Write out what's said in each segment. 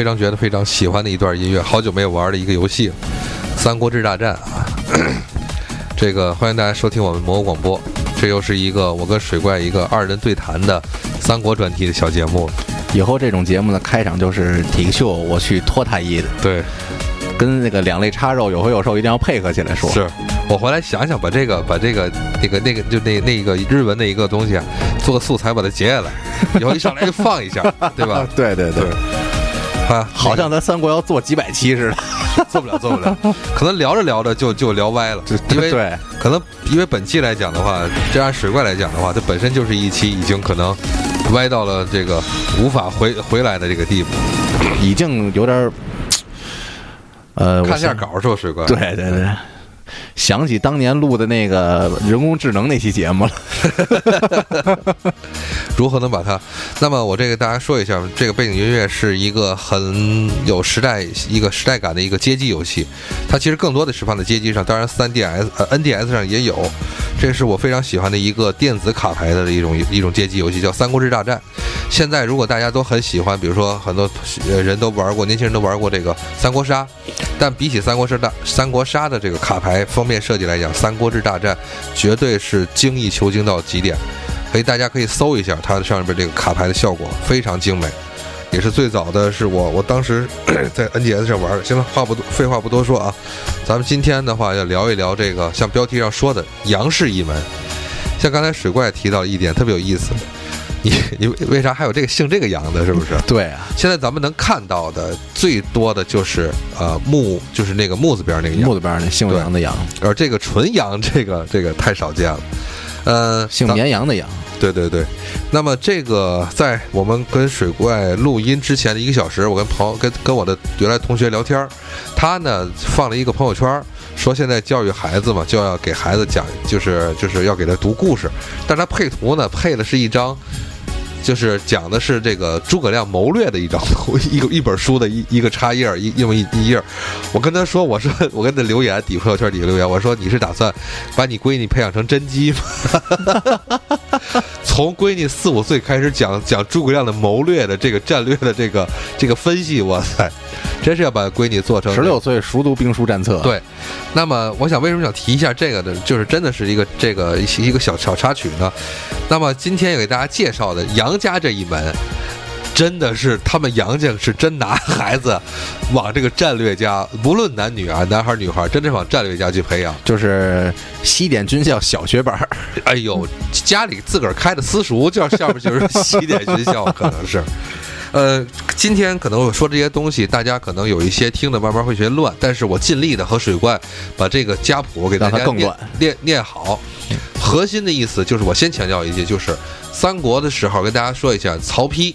非常觉得非常喜欢的一段音乐，好久没有玩的一个游戏《三国志大战》啊。这个欢迎大家收听我们蘑菇广播，这又是一个我跟水怪一个二人对谈的三国专题的小节目。以后这种节目的开场就是体育秀，我去脱太衣的，对，跟那个两肋插肉有回有瘦一定要配合起来说。是我回来想想，把这个把这个那个那个就那那个日文的一个东西啊，做个素材把它截下来，以后一上来就放一下，对吧？对对对，啊，好像咱三国要做几百期似的。做不了，做不了，可能聊着聊着就就聊歪了，因为对，可能因为本期来讲的话，这按水怪来讲的话，它本身就是一期已经可能歪到了这个无法回回来的这个地步，已经有点儿，呃，看下稿说水怪，对对对。想起当年录的那个人工智能那期节目了，如何能把它？那么我这个大家说一下，这个背景音乐是一个很有时代、一个时代感的一个街机游戏。它其实更多的是放在街机上，当然 3DS、呃 NDS 上也有。这是我非常喜欢的一个电子卡牌的一种一种街机游戏，叫《三国志大战》。现在如果大家都很喜欢，比如说很多人都玩过，年轻人都玩过这个三国杀，但比起三国杀大三国杀的这个卡牌封面设计来讲，《三国志大战》绝对是精益求精到极点。所以大家可以搜一下它上边这个卡牌的效果非常精美，也是最早的是我 我当时在 N G S 上玩的。行了，话不多，废话不多说啊，咱们今天的话要聊一聊这个像标题上说的杨氏一门。像刚才水怪提到一点特别有意思，你你为啥还有这个姓这个杨的？是不是？对啊。现在咱们能看到的最多的就是呃木，就是那个木字边那个木字边那姓杨的杨，而这个纯杨这个这个太少见了。呃，姓绵羊的羊，对对对。那么这个在我们跟水怪录音之前的一个小时，我跟朋友跟跟我的原来同学聊天，他呢放了一个朋友圈，说现在教育孩子嘛，就要给孩子讲，就是就是要给他读故事，但他配图呢配的是一张。就是讲的是这个诸葛亮谋略的一张图，一个一本书的一一个插页，一用一一页。我跟他说，我说我跟他留言，底朋友圈底下留言，我说你是打算把你闺女培养成甄姬吗？从闺女四五岁开始讲讲诸葛亮的谋略的这个战略的这个这个分析，哇塞，真是要把闺女做成十六岁熟读兵书战策。对，那么我想为什么想提一下这个呢，就是真的是一个这个一个小小插曲呢？那么今天要给大家介绍的杨家这一门，真的是他们杨家是真拿孩子往这个战略家，无论男女啊，男孩女孩，真的往战略家去培养，就是西点军校小学班。哎呦，家里自个儿开的私塾，叫下面就是西点军校，可能是。呃，今天可能我说这些东西，大家可能有一些听的慢慢会觉得乱，但是我尽力的和水怪把这个家谱给大家念念念好。核心的意思就是，我先强调一句，就是三国的时候跟大家说一下，曹丕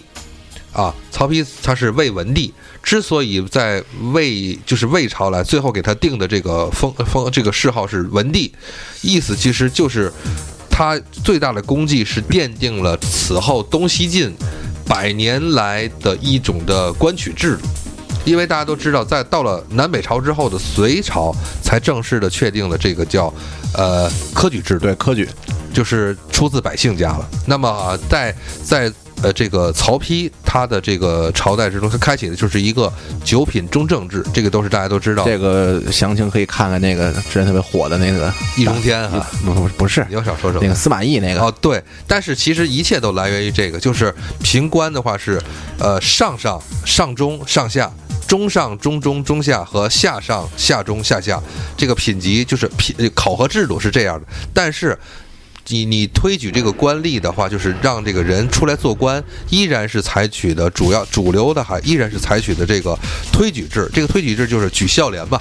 啊，曹丕他是魏文帝，之所以在魏就是魏朝来，最后给他定的这个封封这个谥号是文帝，意思其实就是他最大的功绩是奠定了此后东西晋。百年来的一种的官取制度，因为大家都知道，在到了南北朝之后的隋朝，才正式的确定了这个叫，呃，科举制。对，科举就是出自百姓家了。那么在在。呃，这个曹丕他的这个朝代之中，他开启的就是一个九品中正制，这个都是大家都知道。这个详情可以看看那个之前特别火的那个易中天啊，不不不是，你要少说说那个司马懿那个哦，对。但是其实一切都来源于这个，就是平官的话是，呃，上上上中上下，中上中中中下和下上下中下下，这个品级就是品考核制度是这样的，但是。你你推举这个官吏的话，就是让这个人出来做官，依然是采取的主要主流的，还依然是采取的这个推举制。这个推举制就是举孝廉嘛，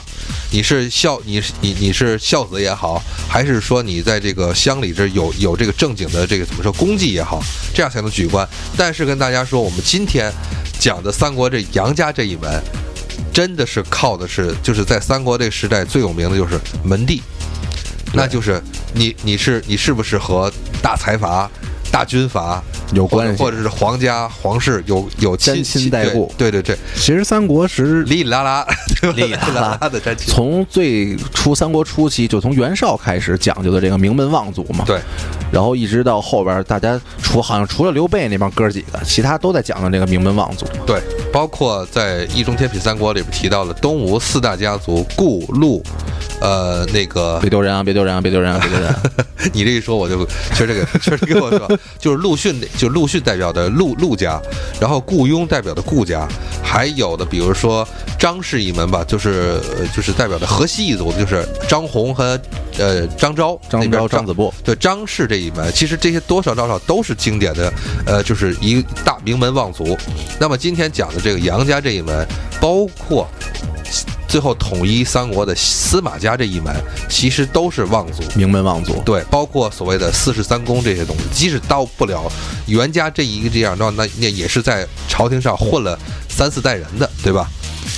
你是孝，你你你是孝子也好，还是说你在这个乡里这有有这个正经的这个怎么说功绩也好，这样才能举官。但是跟大家说，我们今天讲的三国这杨家这一门，真的是靠的是就是在三国这个时代最有名的就是门第。那就是你，你是你是不是和大财阀、大军阀有关系，或者是皇家皇室有有沾亲带故？对对对，其实三国时里里拉拉，里里拉拉的沾亲。从最初三国初期，就从袁绍开始讲究的这个名门望族嘛。对，然后一直到后边，大家除好像除了刘备那帮哥几个，其他都在讲究这个名门望族。对，包括在《易中天品三国》里边提到了东吴四大家族顾陆，呃，那个别丢人啊！别丢人啊！别丢人啊！别丢人啊！你这一说，我就确实给确实给我说，就是陆逊，就是陆逊代表的陆陆家，然后顾雍代表的顾家，还有的比如说张氏一门吧，就是呃就是代表的河西一族，就是张宏和呃张昭张那边昭、张子布，对张氏这一门，其实这些多少多少都是经典的，呃，就是一大名门望族。那么今天讲的这个杨家这一门，包括最后统一三国的司马家这一门，其实都是望族。名门望族。对，包括所谓的四世三公这些东西，即使到不了袁家这一个这样，那那那也是在朝廷上混了三四代人的，对吧？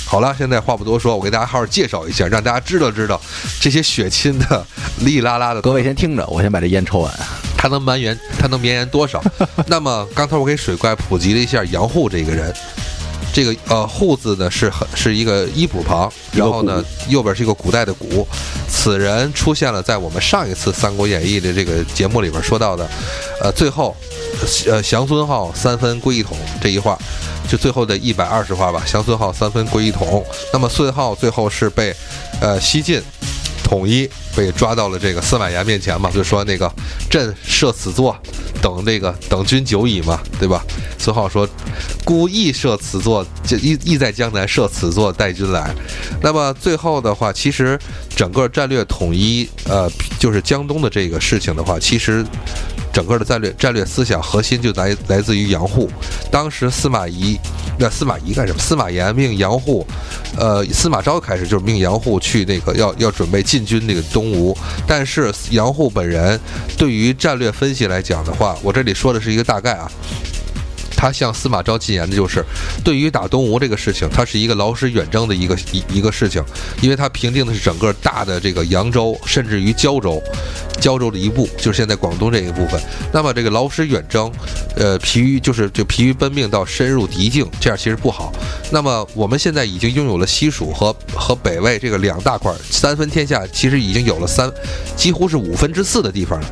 好了，现在话不多说，我给大家好好介绍一下，让大家知道知道这些血亲的哩哩啦啦的。各位先听着，我先把这烟抽完。他能绵延，他能绵延多少？那么刚才我给水怪普及了一下杨户这个人，这个呃户字呢是很是一个衣补旁，然后呢右边是一个古代的古，此人出现了在我们上一次《三国演义》的这个节目里边说到的，呃最后呃降孙浩三分归一统这一话。就最后的一百二十话吧，降孙浩三分归一统。那么孙浩最后是被，呃西晋统一被抓到了这个司马炎面前嘛，就说那个朕设此座，等这个等君久矣嘛，对吧？孙浩说，孤亦设此座，就亦亦在江南设此座待君来。那么最后的话，其实整个战略统一，呃，就是江东的这个事情的话，其实。整个的战略战略思想核心就来来自于杨户。当时司马懿，那司马懿干什么？司马炎命杨户，呃，司马昭开始就是命杨户去那个要要准备进军那个东吴。但是杨户本人对于战略分析来讲的话，我这里说的是一个大概啊。他向司马昭进言的就是，对于打东吴这个事情，它是一个劳师远征的一个一一个事情，因为他平定的是整个大的这个扬州，甚至于胶州，胶州的一部，就是现在广东这一部分。那么这个劳师远征，呃，疲于就是就疲于奔命到深入敌境，这样其实不好。那么我们现在已经拥有了西蜀和和北魏这个两大块三分天下，其实已经有了三，几乎是五分之四的地方了。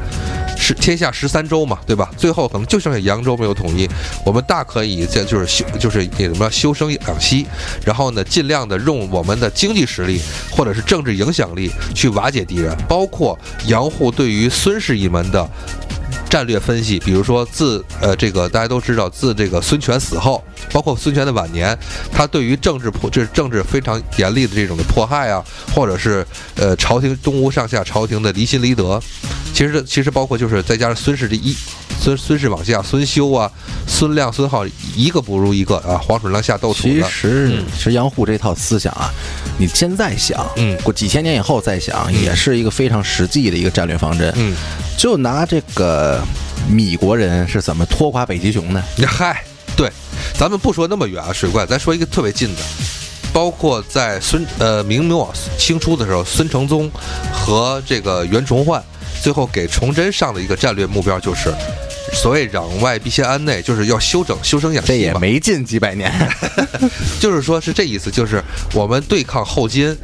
是天下十三州嘛，对吧？最后可能就剩下扬州没有统一，我们大可以在就是修就是那什么修身养息，然后呢，尽量的用我们的经济实力或者是政治影响力去瓦解敌人，包括杨户对于孙氏一门的。战略分析，比如说自呃这个大家都知道，自这个孙权死后，包括孙权的晚年，他对于政治迫这政治非常严厉的这种的迫害啊，或者是呃朝廷东吴上下朝廷的离心离德，其实其实包括就是再加上孙氏这一孙孙氏往下，孙修啊、孙亮、孙浩一个不如一个啊，黄鼠狼下豆鼠其实其实杨户这套思想啊，你现在想，嗯，过几千年以后再想，也是一个非常实际的一个战略方针，嗯。就拿这个米国人是怎么拖垮北极熊的？嗨，对，咱们不说那么远啊，水怪，咱说一个特别近的，包括在孙呃明末清初的时候，孙承宗和这个袁崇焕最后给崇祯上的一个战略目标就是。所谓攘外必先安内，就是要修整修身养息这也没近几百年，就是说是这意思，就是我们对抗后金，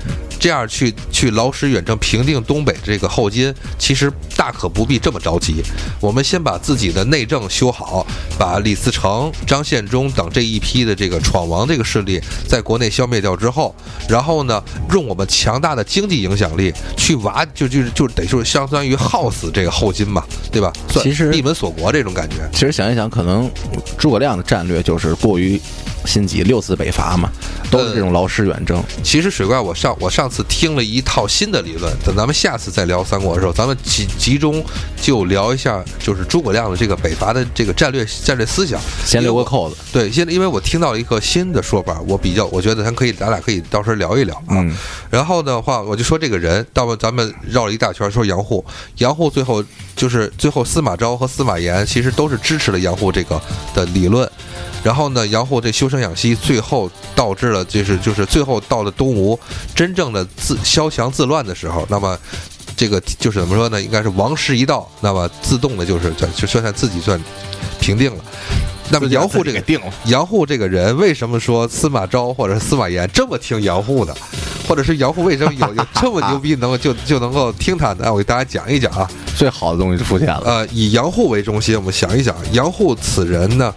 这样去去劳师远征平定东北这个后金，其实大可不必这么着急。我们先把自己的内政修好，把李自成、张献忠等这一批的这个闯王这个势力在国内消灭掉之后，然后呢，用我们强大的经济影响力去瓦，就就就得就是相当于耗死这个后金嘛，对吧？其实闭门锁国。这种感觉，其实想一想，可能诸葛亮的战略就是过于心急，六次北伐嘛，都是这种劳师远征。其实水怪，我上我上次听了一套新的理论，等咱们下次再聊三国的时候，咱们集集中就聊一下，就是诸葛亮的这个北伐的这个战略战略思想。先留个扣子。对，现在因为我听到了一个新的说法，我比较，我觉得咱可以，咱俩可以到时候聊一聊啊。然后的话，我就说这个人，到咱们绕了一大圈，说杨户，杨户最后就是最后司马昭和司马炎。其实都是支持了杨户这个的理论，然后呢，杨户这修身养息，最后导致了就是就是最后到了东吴真正的自消强自乱的时候，那么这个就是怎么说呢？应该是王师一到，那么自动的就是就算算自己算平定了。那么杨户这个定了，杨户这个人为什么说司马昭或者司马炎这么听杨户的，或者是杨户为什么有有这么牛逼，能够就就能够听他的？我给大家讲一讲啊，最好的东西就出现了。呃，以杨户为中心，我们想一想，杨户此人呢，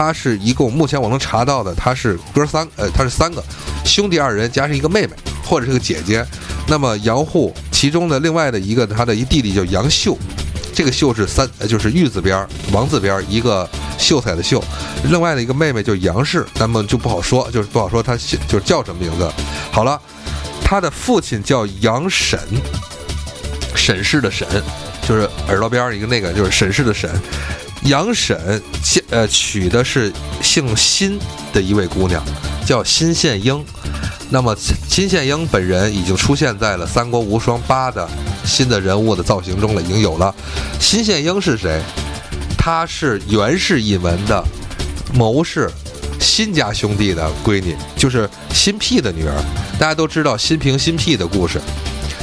他。是一共目前我能查到的，他是哥三，呃，他是三个兄弟二人加上一个妹妹或者是个姐姐。那么杨户其中的另外的一个他的一弟弟叫杨秀，这个秀是三，就是玉字边儿王字边儿一个秀才的秀。另外的一个妹妹叫杨氏，那么就不好说，就是不好说他姓就是叫什么名字。好了，他的父亲叫杨沈，沈氏的沈，就是耳朵边儿一个那个就是沈氏的沈。杨审嫁呃娶的是姓辛的一位姑娘，叫辛宪英。那么辛宪英本人已经出现在了《三国无双八》的新的人物的造型中了，已经有了。辛宪英是谁？她是袁氏一门的谋士辛家兄弟的闺女，就是辛辟的女儿。大家都知道辛平、辛辟的故事。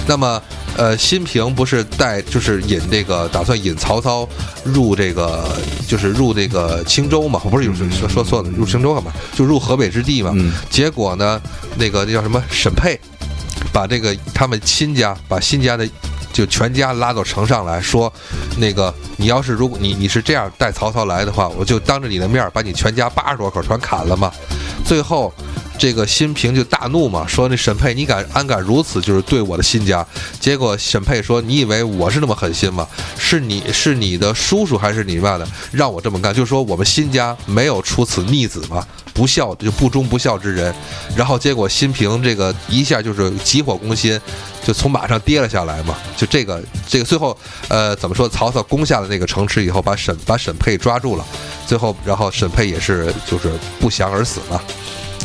那么，呃，新平不是带就是引这个打算引曹操入这个就是入这个青州嘛？不是说说错了，入青州干嘛？就入河北之地嘛。嗯结果呢，那个那叫什么沈佩，把这个他们亲家把新家的就全家拉到城上来说，那个你要是如果你你是这样带曹操来的话，我就当着你的面把你全家八十多口全砍了嘛。最后。这个辛平就大怒嘛，说那沈佩你敢安敢如此就是对我的新家？结果沈佩说：“你以为我是那么狠心吗？是你是你的叔叔还是你妈的让我这么干？就说我们新家没有出此逆子嘛，不孝就不忠不孝之人。然后结果辛平这个一下就是急火攻心，就从马上跌了下来嘛。就这个这个最后呃怎么说？曹操攻下了那个城池以后，把沈把沈佩抓住了，最后然后沈佩也是就是不降而死了。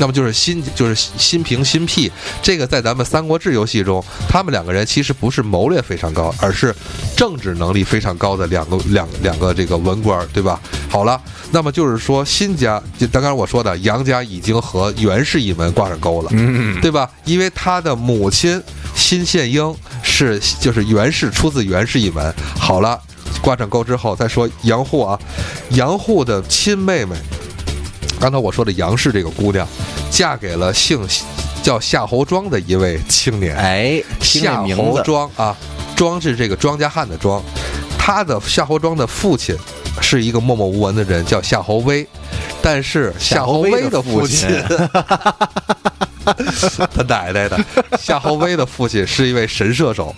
那么就是辛，就是辛平、辛辟，这个在咱们《三国志》游戏中，他们两个人其实不是谋略非常高，而是政治能力非常高的两个两两个这个文官，对吧？好了，那么就是说新家，就刚刚我说的杨家已经和袁氏一门挂上钩了，嗯，对吧？因为他的母亲辛宪英是就是袁氏出自袁氏一门。好了，挂上钩之后再说杨户啊，杨户的亲妹妹。刚才我说的杨氏这个姑娘，嫁给了姓叫夏侯庄的一位青年。哎，夏侯庄啊，庄是这个庄稼汉的庄。他的夏侯庄的父亲是一个默默无闻的人，叫夏侯威。但是夏侯威的父亲，他奶奶的，夏侯威的父亲是一位神射手，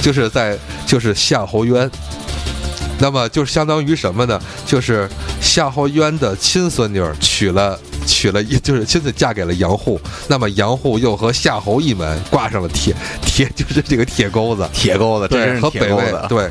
就是在就是夏侯渊。那么就相当于什么呢？就是夏侯渊的亲孙女儿娶了娶了一，就是亲自嫁给了杨户。那么杨户又和夏侯一门挂上了铁铁，就是这个铁钩子。铁钩子，真对，是和北魏对。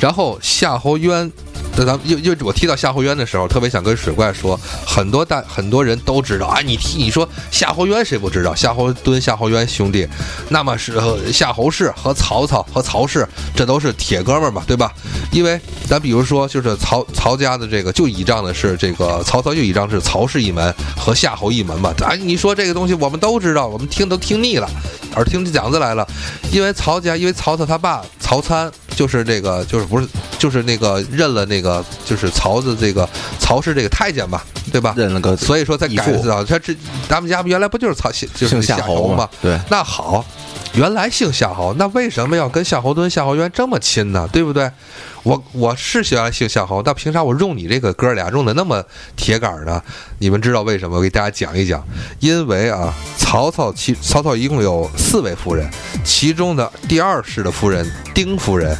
然后夏侯渊，那咱们又又我提到夏侯渊的时候，特别想跟水怪说，很多大很多人都知道啊，你提你说夏侯渊谁不知道？夏侯惇、夏侯渊兄弟，那么是夏侯氏和曹操和曹氏，这都是铁哥们儿嘛，对吧？因为咱比如说，就是曹曹家的这个就倚仗的是这个曹操，就倚仗是曹氏一门和夏侯一门嘛。啊，你说这个东西我们都知道，我们听都听腻了，耳听讲子来了。因为曹家，因为曹操他爸曹参就是这个，就是不是就是那个认了那个就是曹的这个曹氏这个太监吧，对吧？认了个所以说才改造他这咱们家原来不就是曹就是姓夏侯吗？对，那好，原来姓夏侯，那为什么要跟夏侯惇、夏侯渊这么亲呢？对不对？我我是原来姓夏侯，那凭啥我用你这个哥俩用的那么铁杆呢？你们知道为什么？我给大家讲一讲。因为啊，曹操其曹操一共有四位夫人，其中的第二世的夫人丁夫人，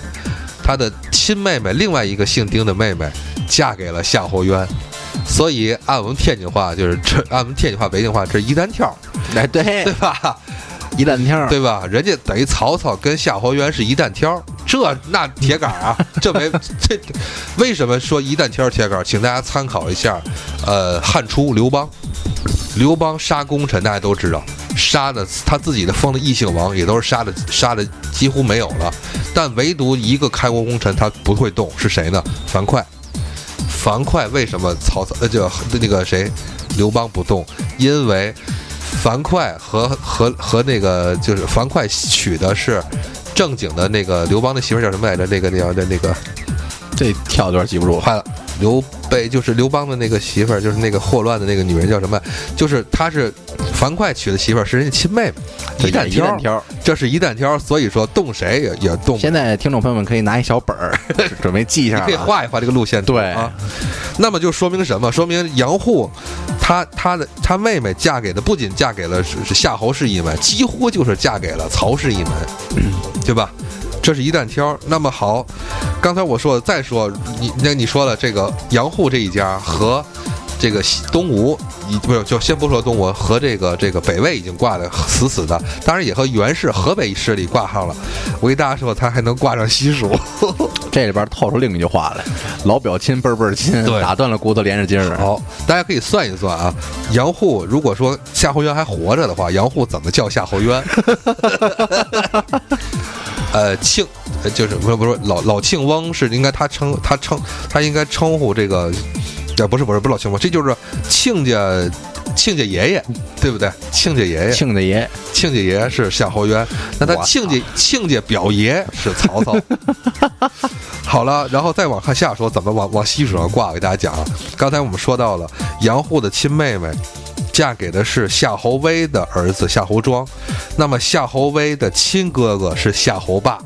她的亲妹妹另外一个姓丁的妹妹嫁给了夏侯渊。所以按我们天津话就是这，按我们天津话、北京话，这一单挑，哎，对对，吧？一单挑，对吧？人家等于曹操跟夏侯渊是一单挑，这那铁杆啊，这没这为什么说一单挑铁杆？请大家参考一下，呃，汉初刘邦，刘邦杀功臣，大家都知道，杀的他自己的封的异姓王也都是杀的杀的几乎没有了，但唯独一个开国功臣他不会动，是谁呢？樊哙。樊哙为什么曹操呃就那个谁刘邦不动？因为樊哙和和和那个就是樊哙娶的是正经的那个刘邦的媳妇叫什么来着？那个那个那个这跳段记不住，坏了，刘备就是刘邦的那个媳妇儿，就是那个霍乱的那个女人叫什么？就是她是樊哙娶的媳妇儿，是人家亲妹妹，一旦挑，挑。这是一旦挑，所以说动谁也也动。现在听众朋友们可以拿一小本儿，准备记一下，可以画一画这个路线图对啊。那么就说明什么？说明杨户，他他的他妹妹嫁给的不仅嫁给了夏侯氏一门，几乎就是嫁给了曹氏一门，对吧？这是一担挑。那么好，刚才我说的，再说你那你说了这个杨户这一家和这个西东吴，已不是就先不说东吴和这个这个北魏已经挂的死死的，当然也和袁氏河北势力挂上了。我给大家说，他还能挂上西蜀。这里边套出另一句话来：老表亲辈辈亲，打断了骨头连着筋儿。好，大家可以算一算啊，杨户如果说夏侯渊还活着的话，杨户怎么叫夏侯渊？呃，庆，呃就是不是不是老老庆翁是应该他称他称他应该称呼这个，呃不是不是不是老庆翁，这就是亲家亲家爷爷，对不对？亲家爷爷，庆家爷，亲家爷是夏侯渊，那他亲家亲家表爷是曹操。好了，然后再往看下说怎么往往西蜀上挂，给大家讲啊。刚才我们说到了杨户的亲妹妹。嫁给的是夏侯威的儿子夏侯庄，那么夏侯威的亲哥哥是夏侯霸，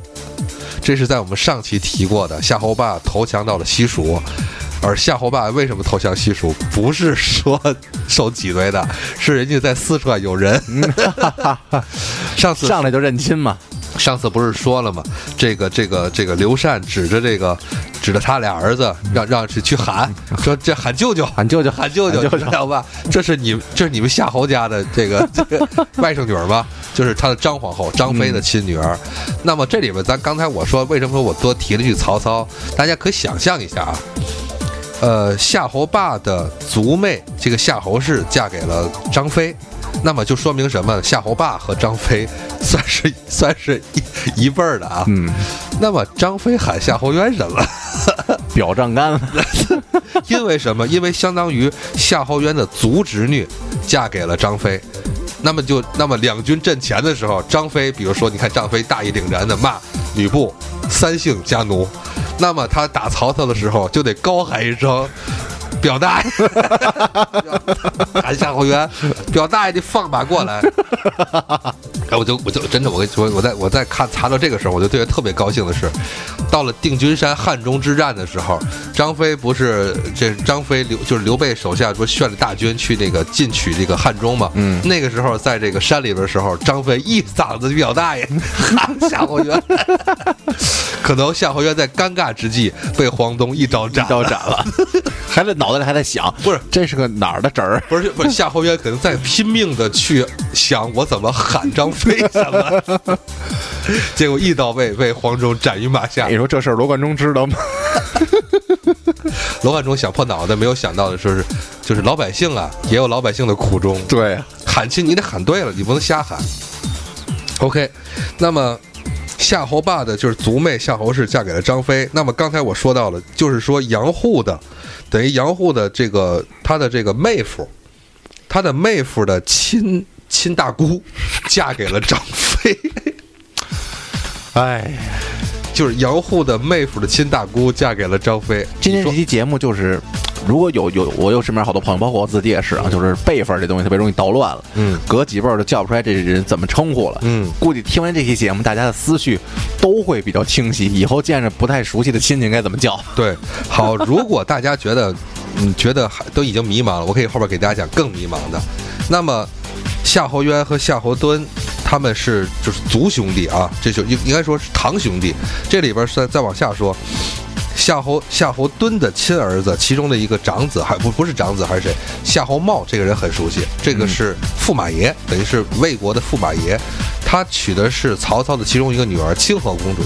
这是在我们上期提过的。夏侯霸投降到了西蜀，而夏侯霸为什么投降西蜀？不是说受挤兑的，是人家在四川有人。上次上来就认亲嘛。上次不是说了吗？这个这个这个刘禅指着这个指着他俩儿子，让让去去喊，说这喊舅舅，喊舅舅，喊舅舅，喊舅舅知道吧？这是你这是你们夏侯家的这个这 个外甥女儿吧？就是他的张皇后张飞的亲女儿。那么这里边，咱刚才我说为什么说我多提了一句曹操？大家可以想象一下啊。呃，夏侯霸的族妹，这个夏侯氏嫁给了张飞，那么就说明什么？夏侯霸和张飞 算是算是一一辈儿的啊。嗯，那么张飞喊夏侯渊什么？表丈干了。因为什么？因为相当于夏侯渊的族侄女嫁给了张飞，那么就那么两军阵前的时候，张飞比如说你看张飞大义凛然的骂吕布三姓家奴，那么他打曹操的时候就得高喊一声。表大爷，喊夏侯渊，表大爷，你放马过来！哎，我就我就真的，我跟你说，我在我在看查到这个时候，我就对他特别高兴的是，到了定军山汉中之战的时候，张飞不是这张飞刘就是刘备手下不是率领大军去那个进取这个汉中嘛？嗯那个时候在这个山里边的时候，张飞一嗓子表大爷喊夏侯渊，可能夏侯渊在尴尬之际被黄忠一刀斩了。刀斩了，还在脑袋里还在想，不是这是个哪儿的侄儿？不是不是，夏侯渊可能在拼命的去想我怎么喊张飞什么，结果一刀被被黄忠斩于马下你。说这事儿罗贯中知道吗？罗贯中想破脑袋，没有想到的说是，就是老百姓啊，也有老百姓的苦衷。对，喊亲你得喊对了，你不能瞎喊。OK，那么夏侯霸的就是族妹夏侯氏嫁给了张飞。那么刚才我说到了，就是说杨户的，等于杨户的这个他的这个妹夫，他的妹夫的亲亲大姑 嫁给了张飞，哎，就是杨户的妹夫的亲大姑嫁给了张飞。今天这期节目就是，如果有有我有身边好多朋友，包括我自己也是啊，就是辈分这东西特别容易捣乱了，嗯隔几辈儿就叫不出来这人怎么称呼了。嗯，估计听完这期节目，大家的思绪都会比较清晰，以后见着不太熟悉的亲戚该怎么叫。对，好，如果大家觉得，嗯，觉得还都已经迷茫了，我可以后边给大家讲更迷茫的。那么，夏侯渊和夏侯惇他们是就是族兄弟啊，这就应应该说是堂兄弟。这里边再再往下说，夏侯夏侯惇的亲儿子，其中的一个长子，还不不是长子还是谁？夏侯茂这个人很熟悉，这个是驸马爷，等于是魏国的驸马爷，他娶的是曹操的其中一个女儿清河公主。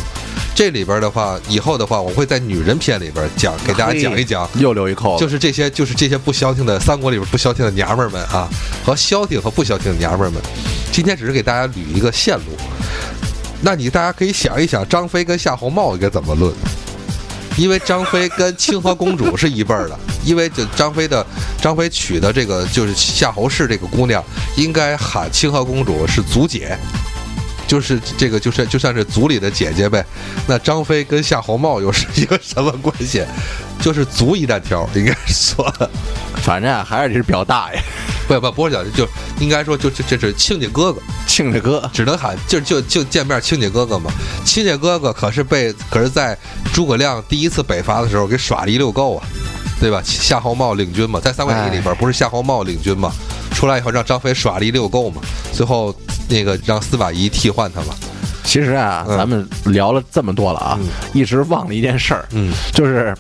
这里边的话，以后的话，我会在女人篇里边讲，给大家讲一讲，又留一口，就是这些，就是这些不消停的三国里边不消停的娘们儿们啊，和消停和不消停的娘们儿们。今天只是给大家捋一个线路，那你大家可以想一想，张飞跟夏侯茂应该怎么论？因为张飞跟清河公主是一辈儿的，因为这张飞的张飞娶的这个就是夏侯氏这个姑娘，应该喊清河公主是族姐，就是这个就是就算是族里的姐姐呗。那张飞跟夏侯茂又是 一个什么关系？就是族一单挑，应该说，反正，还是这是表大爷，不不不是叫，就应该说就这这是亲家哥哥，亲家哥，只能喊就就就见面亲家哥哥嘛。亲家哥哥可是被可是在诸葛亮第一次北伐的时候给耍了一溜够啊，对吧？夏侯茂领军嘛，在《三国演义》里边不是夏侯茂领军嘛？出来以后让张飞耍了一溜够嘛，最后那个让司马懿替换他嘛。其实啊，嗯咱们聊了这么多了啊，嗯一直忘了一件事儿，嗯，就是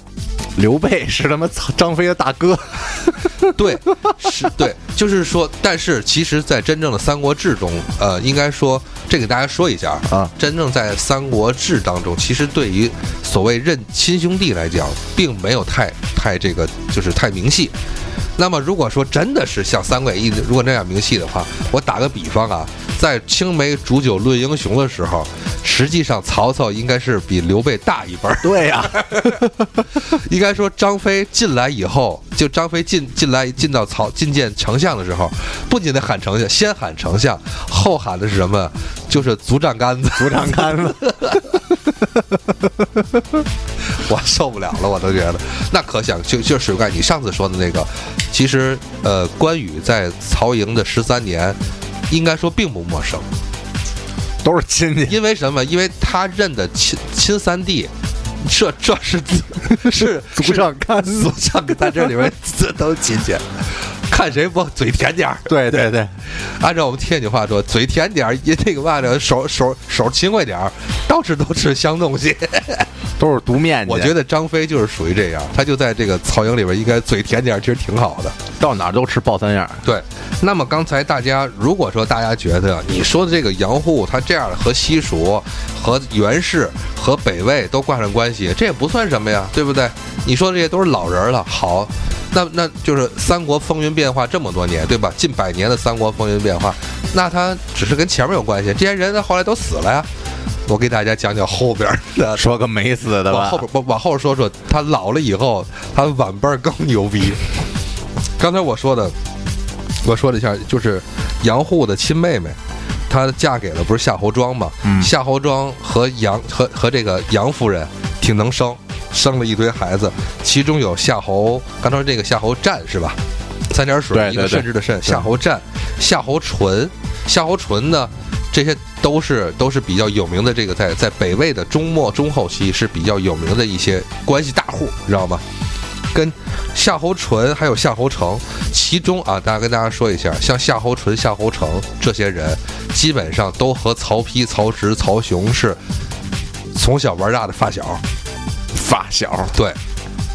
刘备是他妈张飞的大哥，对，是对，就是说，但是其实，在真正的《三国志》中，呃，应该说，这给大家说一下啊，真正在《三国志》当中，其实对于所谓认亲兄弟来讲，并没有太太这个，就是太明细。那么，如果说真的是像《三国演义》如果那样明细的话，我打个比方啊，在青梅煮酒论英雄的时候，实际上曹操应该是比刘备大一辈儿。对呀、应该说，张飞进来以后，就张飞进进来进到曹进见丞相的时候，不仅得喊丞相，先喊丞相，后喊的是什么？就是足仗杆子，组长杆子，我受不了了，我都觉得。那可想就就是水怪，你上次说的那个，其实呃，关羽在曹营的十三年，应该说并不陌生，都是亲戚，因为什么？因为他认的亲亲三弟。这这是 是组长杆子组长在这里面这都亲戚，看谁不嘴甜点儿。对对对，按照我们天津话说，嘴甜点儿，也那个嘛的，手手手勤快点儿，到处都吃香东西。都是毒面 积。我觉得张飞就是属于这样，他就在这个曹营里边，应该嘴甜点儿，其实挺好的。到哪儿都吃爆三样，对，那么刚才大家如果说大家觉得你说的这个杨户他这样的和西蜀、和袁氏、和北魏都挂上关系，这也不算什么呀，对不对？你说这些都是老人了，好，那那就是三国风云变化这么多年，对吧？近百年的三国风云变化，那他只是跟前面有关系，这些人他后来都死了呀。我给大家讲讲后边的说个没死的吧往后。边往往后说说，他老了以后，他晚辈更牛逼。刚才我说的，我说了一下，就是杨户的亲妹妹，她嫁给了不是夏侯庄吗？嗯夏侯庄和杨和和这个杨夫人挺能生，生了一堆孩子，其中有夏侯，刚才说这个夏侯湛是吧？三点水一个甚至的甚，夏侯湛、夏侯淳，夏侯淳呢，这些都是都是比较有名的，这个在在北魏的中末中后期是比较有名的一些关系大户，知道吗？跟夏侯淳还有夏侯成，其中啊，大家跟大家说一下，像夏侯淳、夏侯成这些人，基本上都和曹丕、曹植、曹雄是从小玩大的发小。发小，对，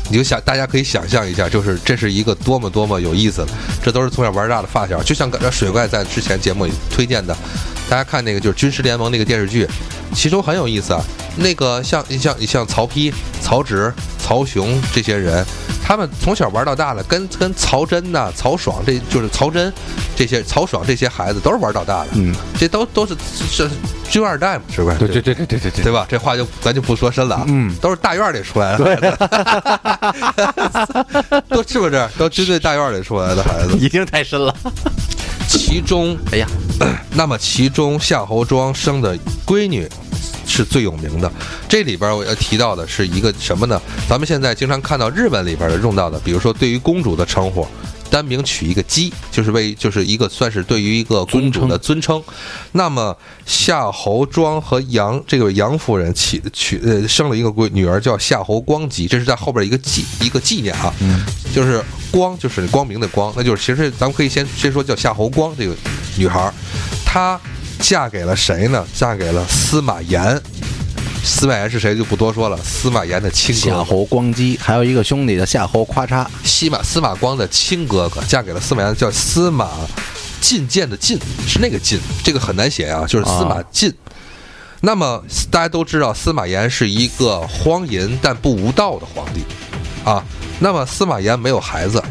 你就想，大家可以想象一下，就是这是一个多么多么有意思的，这都是从小玩大的发小，就像刚才水怪在之前节目里推荐的，大家看那个就是《军师联盟》那个电视剧，其中很有意思啊。那个像你像你像曹丕、曹植、曹雄这些人，他们从小玩到大的，跟跟曹真呐、曹爽这就是曹真这些曹爽这些孩子都是玩到大的，嗯，这都都是是军二代嘛，是不是？对对对对对对对，对吧？这话就咱就不说深了，嗯，都是大院里出来的孩子，都是不是？都军队大院里出来的孩子，已经太深了。其中，哎呀，那么其中夏侯庄生的闺女是最有名的。这里边我要提到的是一个什么呢？咱们现在经常看到日本里边的用到的，比如说对于公主的称呼。单名取一个姬，就是为就是一个算是对于一个公主的尊称。那么夏侯庄和杨这个杨夫人起取呃生了一个闺女儿叫夏侯光姬，这是在后边一个纪一个纪念啊，就是光就是光明的光，那就是其实咱们可以先先说叫夏侯光这个女孩儿，她嫁给了谁呢？嫁给了司马炎。司马炎是谁就不多说了，司马炎的亲哥哥，夏侯光基，还有一个兄弟叫夏侯夸嚓，司马司马光的亲哥哥，嫁给了司马炎，叫司马进谏的进，是那个进，这个很难写啊，就是司马进。那么大家都知道，司马炎是一个荒淫但不无道的皇帝啊。那么司马炎没有孩子，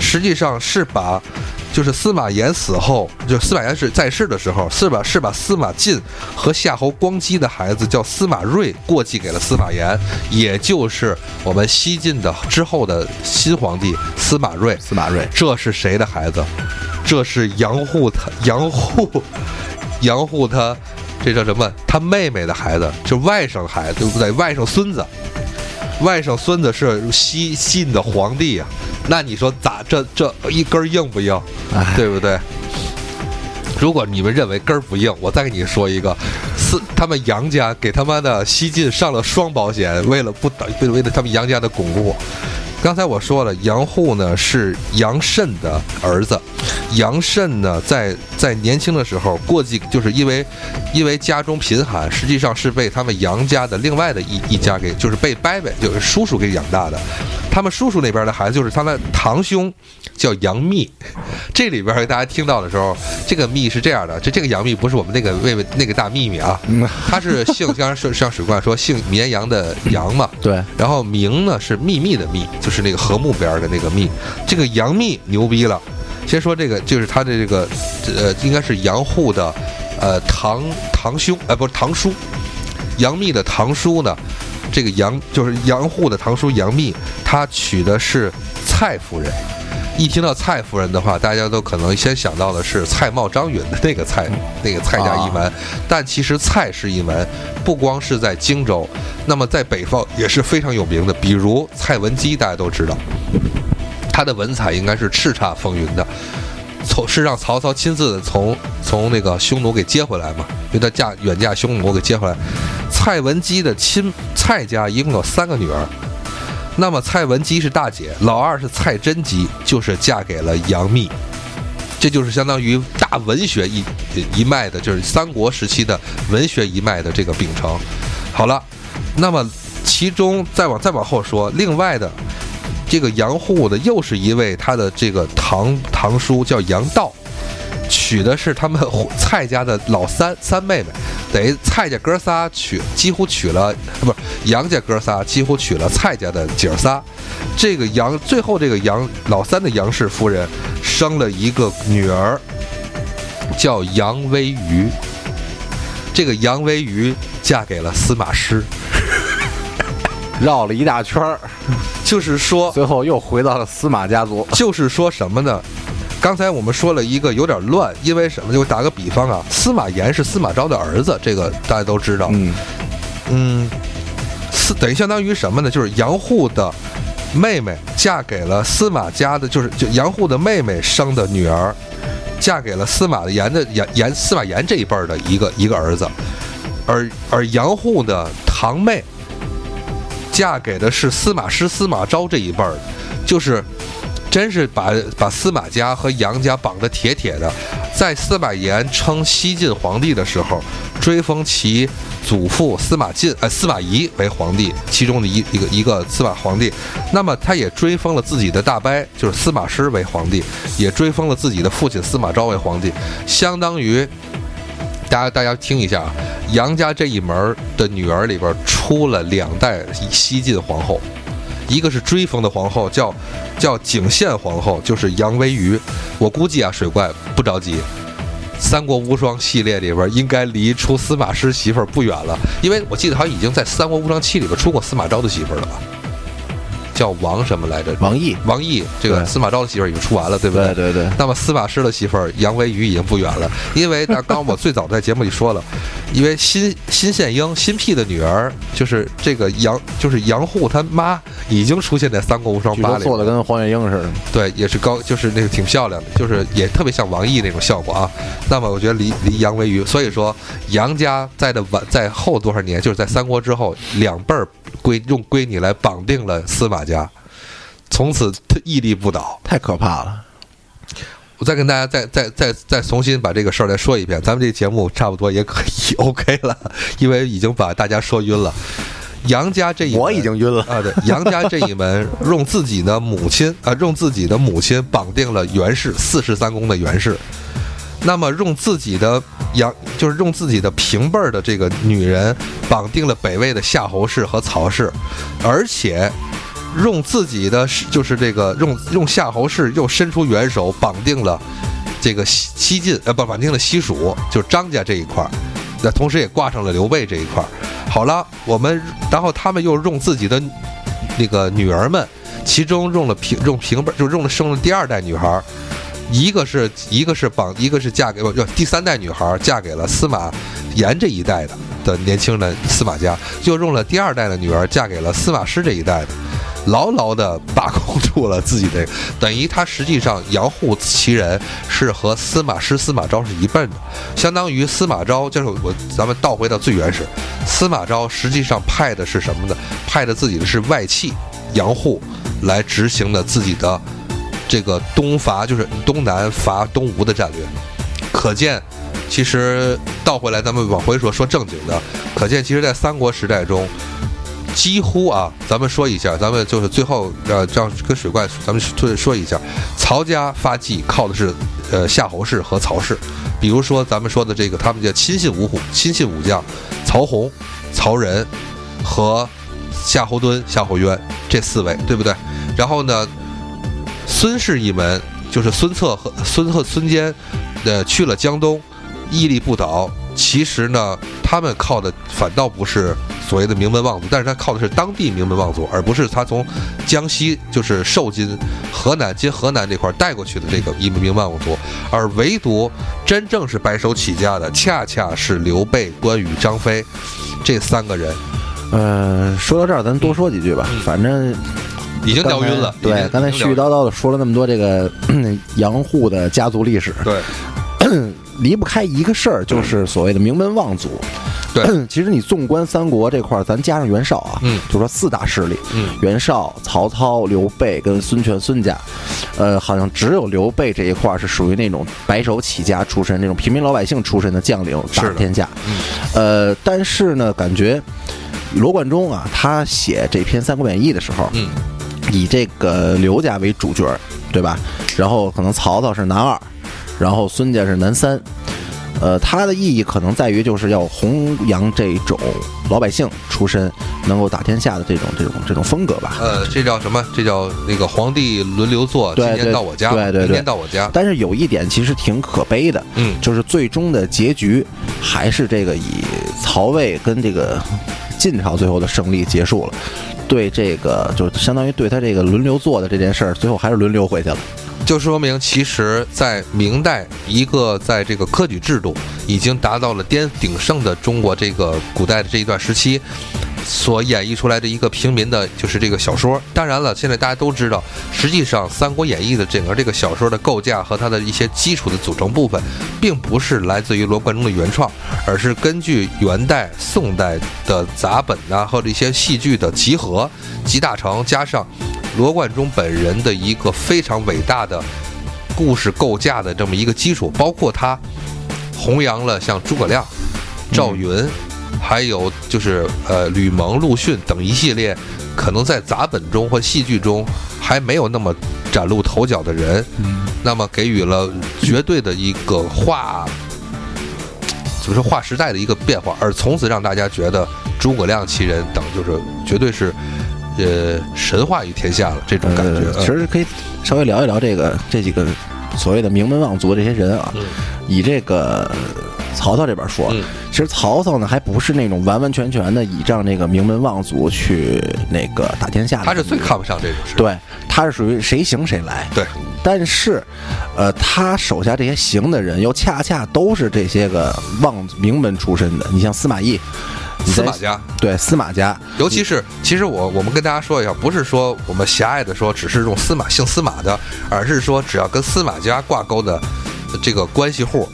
实际上是把，就是司马炎死后，就司马炎是在世的时候，是把是把司马晋和夏侯光基的孩子叫司马睿过继给了司马炎，也就是我们西晋的之后的新皇帝司马睿。司马睿，这是谁的孩子？这是杨户他杨户杨户他这叫什么？他妹妹的孩子，就外甥孩子，对不对？外甥孙子。外甥孙子是西晋的皇帝呀、那你说咋这这一根硬不硬？哎，对不对？如果你们认为根儿不硬，我再给你说一个，四他们杨家给他妈的西晋上了双保险，为了不等，为了他们杨家的巩固。刚才我说了，杨户呢是杨慎的儿子，杨慎呢在在年轻的时候过继，就是因为因为家中贫寒，实际上是被他们杨家的另外的一一家给，就是被伯伯，就是叔叔给养大的。他们叔叔那边的孩子就是他的堂兄，叫杨幂。这里边大家听到的时候，这个幂是这样的，这这个杨幂不是我们那个魏魏那个大秘密啊，嗯，他是姓，刚才是像史冠说姓绵羊的羊嘛，对，然后名呢是秘密的密，就是那个禾木边的那个密。这个杨幂牛逼了，先说这个，就是他的这个呃，应该是杨户的呃堂堂兄，呃不是堂叔，杨幂的堂叔呢，这个杨就是杨户的堂叔杨幂，他娶的是蔡夫人。一听到蔡夫人的话，大家都可能先想到的是蔡瑁、张允的那个蔡，那个蔡家一门。但其实蔡氏一门不光是在荆州，那么在北方也是非常有名的。比如蔡文姬，大家都知道，他的文采应该是叱咤风云的。从是让曹操亲自从从那个匈奴给接回来嘛，因为他嫁远嫁匈奴给接回来。蔡文姬的亲蔡家一共有三个女儿，那么蔡文姬是大姐，老二是蔡贞姬，就是嫁给了杨幂，这就是相当于大文学一一脉的，就是三国时期的文学一脉的这个秉承。好了，那么其中再往再往后说，另外的这个杨户的又是一位他的这个堂堂叔叫杨道，娶的是他们 蔡家的老三三妹妹，等于蔡家哥仨娶几乎娶了，不是杨家哥仨几乎娶了蔡家的姐儿仨。这个杨最后这个杨老三的杨氏夫人生了一个女儿，叫杨威瑜。这个杨威瑜嫁给了司马师，绕了一大圈儿，就是说最后又回到了司马家族。就是说什么呢？刚才我们说了一个有点乱，因为什么？就打个比方啊，司马炎是司马昭的儿子，这个大家都知道。嗯，嗯，司等于相当于什么呢？就是杨户的妹妹嫁给了司马家的，就是就杨户的妹妹生的女儿，嫁给了司马炎的炎炎司马炎这一辈儿的一个一个儿子，而而杨户的堂妹嫁给的是司马师、司马昭这一辈儿的，就是。真是把把司马家和杨家绑得铁铁的，在司马炎称西晋皇帝的时候，追封其祖父司马晋呃司马懿为皇帝，其中的一一个一个司马皇帝。那么他也追封了自己的大伯，就是司马师为皇帝，也追封了自己的父亲司马昭为皇帝，相当于大家大家听一下啊，杨家这一门的女儿里边出了两代西晋皇后。一个是追风的皇后，叫叫景献皇后，就是杨威瑜。我估计啊，水怪不着急，《三国无双》系列里边应该离出司马师媳妇儿不远了，因为我记得好像已经在《三国无双七》里边出过司马昭的媳妇儿了吧？叫王什么来着？王毅，王毅，这个司马昭的媳妇儿已经出完了，对不对？对对对，那么司马师的媳妇儿杨维瑜已经不远了，因为那 刚我最早在节目里说了，因为新新献英新辟的女儿就是这个杨，就是杨户他妈已经出现在《三国无双八》里做的跟黄月英似的。对，也是高，就是那个挺漂亮的，就是也特别像王毅那种效果啊。那么我觉得离离杨维瑜，所以说杨家在的晚在后多少年，就是在三国之后，两辈儿归用闺女来绑定了司马家，从此屹立不倒。太可怕了。我再跟大家再再再再重新把这个事儿再说一遍，咱们这节目差不多也可以 OK 了，因为已经把大家说晕了。杨家这一门我已经晕了。啊，对，杨家这一门用自己的母亲啊，用自己的母亲绑定了袁氏四世三公的袁氏，那么用自己的杨就是用自己的平辈儿的这个女人绑定了北魏的夏侯氏和曹氏，而且用自己的就是这个用用夏侯氏又伸出援手绑定了这个西西晋呃不绑定了西蜀，就是张家这一块儿。那同时也挂上了刘备这一块儿。好了，我们然后他们又用自己的那个女儿们，其中用了平用平辈，就用了生了第二代女孩，一个是一个是绑，一个是嫁给不就第三代女孩嫁给了司马炎这一代的，的年轻人司马家，就用了第二代的女儿嫁给了司马师这一代的，牢牢的把控住了自己的，等于他实际上杨护其人是和司马师、司马昭是一辈的，相当于司马昭就是我咱们倒回到最原始，司马昭实际上派的是什么呢？派的自己的是外戚杨护来执行的自己的这个东伐，就是东南伐东吴的战略，可见。其实倒回来，咱们往回说，说正经的，可见其实，在三国时代中，几乎啊，咱们说一下，咱们就是最后呃，这样跟水怪，咱们说说一下，曹家发迹靠的是呃夏侯氏和曹氏，比如说咱们说的这个，他们叫亲信五虎，亲信武将，曹洪、曹仁和夏侯惇、夏侯渊这四位，对不对？然后呢，孙氏一门就是孙策和孙策孙坚，呃，去了江东。屹立不倒，其实呢，他们靠的反倒不是所谓的名门望族，但是他靠的是当地名门望族，而不是他从江西就是寿金、河南接河南这块带过去的这个一名门望族，而唯独真正是白手起家的，恰恰是刘备、关羽、张飞这三个人。呃，说到这儿，咱多说几句吧，反正已经聊晕了。对，刚才絮絮叨叨的说了那么多这个杨户的家族历史。对。离不开一个事儿，就是所谓的名门望族。对，其实你纵观三国这块儿，咱加上袁绍啊，嗯，就说四大势力，嗯，袁绍、曹操、刘备跟孙权孙家，呃，好像只有刘备这一块儿是属于那种白手起家出身、那种平民老百姓出身的将领打天下。嗯，呃，但是呢，感觉罗贯中啊，他写这篇《三国演义》的时候，嗯，以这个刘家为主角，对吧？然后可能曹操是男二。然后孙家是男三，呃，它的意义可能在于就是要弘扬这种老百姓出身能够打天下的这种这种这种风格吧。呃，这叫什么？这叫那个皇帝轮流坐，今天到我家，对对对，明天到我家。但是有一点其实挺可悲的，嗯，就是最终的结局还是这个以曹魏跟这个晋朝最后的胜利结束了。对这个，就相当于对他这个轮流坐的这件事儿，最后还是轮流回去了。就说明，其实，在明代，一个在这个科举制度已经达到了巅鼎盛的中国这个古代的这一段时期，所演绎出来的一个平民的，就是这个小说。当然了，现在大家都知道，实际上《三国演义》的整个这个小说的构架和它的一些基础的组成部分，并不是来自于罗贯中的原创，而是根据元代、宋代的杂本呐，或者一些戏剧的集合集大成，加上。罗贯中本人的一个非常伟大的故事构架的这么一个基础，包括他弘扬了像诸葛亮、赵云，还有就是呃吕蒙、陆逊等一系列可能在杂本中或戏剧中还没有那么崭露头角的人，那么给予了绝对的一个划，就是划时代的一个变化，而从此让大家觉得诸葛亮其人等就是绝对是。呃，神话于天下了，这种感觉。其实可以稍微聊一聊这个这几个所谓的名门望族这些人啊。以这个曹操这边说，其实曹操呢还不是那种完完全全的倚仗这个名门望族去那个打天下的。他是最看不上这种事。对，他是属于谁行谁来。对。但是，呃，他手下这些行的人又恰恰都是这些个望名门出身的。你像司马懿。司马家对司马家，尤其是其实我我们跟大家说一下，不是说我们狭隘的说只是用司马姓司马的，而是说只要跟司马家挂钩的这个关系户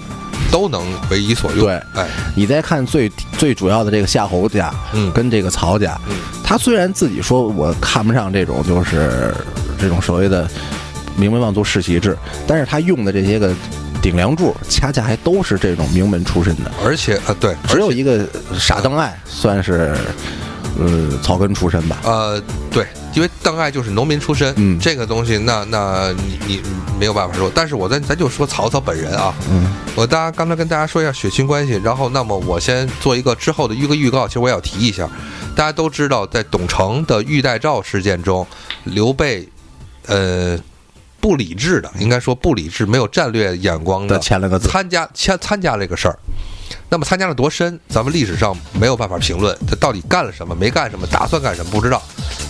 都能为己所用。对，哎，你再看最最主要的这个夏侯家，嗯，跟这个曹家，嗯，他虽然自己说我看不上这种就是这种所谓的名门望族世袭制，但是他用的这些个。顶梁柱恰恰还都是这种名门出身的，而且呃对，只有一个傻邓艾算是呃草根出身吧。呃对，因为邓艾就是农民出身，嗯，这个东西那那你你没有办法说。但是我咱咱就说曹操本人啊，嗯，我大家刚才跟大家说一下血亲关系，然后那么我先做一个之后的预个预告，其实我也要提一下，大家都知道在董承的玉带诏事件中，刘备呃。不理智的，应该说不理智，没有战略眼光的，签了个字，参加签参加这个事儿。那么参加了多深，咱们历史上没有办法评论。他到底干了什么，没干什么，打算干什么，不知道。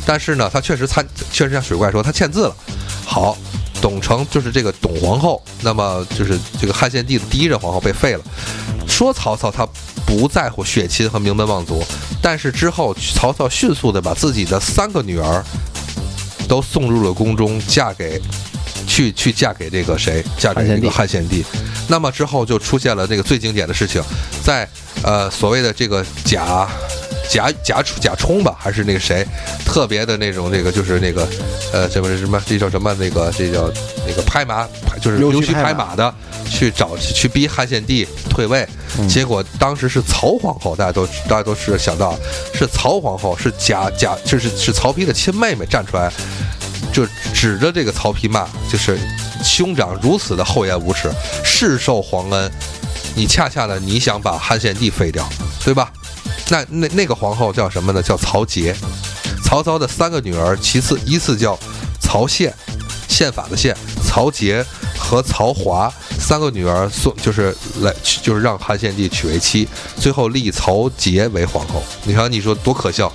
但是呢，他确实参，确实像水怪说，他签字了。好，董承就是这个董皇后，那么就是这个汉献帝的第一任皇后被废了。说曹操他不不在乎血亲和名门望族，但是之后曹操迅速的把自己的三个女儿都送入了宫中，嫁给去去嫁给这个谁？嫁给这个汉献帝。那么之后就出现了这个最经典的事情，在呃所谓的这个贾贾贾贾充吧，还是那个谁，特别的那种这个就是那个呃这不是什么这叫什么那个这叫那个拍马就是溜须拍马的去找去逼汉献帝退位，结果当时是曹皇后，大家都大家都是想到是曹皇后是贾贾就是是曹丕的亲妹妹站出来。就指着这个曹丕骂，就是兄长如此的厚颜无耻，世受皇恩，你恰恰的你想把汉献帝废掉，对吧？那那那个皇后叫什么呢？叫曹节。曹操的三个女儿，其次依次叫曹宪，宪法的宪，曹节和曹华三个女儿送，就是来就是让汉献帝娶为妻，最后立曹节为皇后。你看，你说多可笑！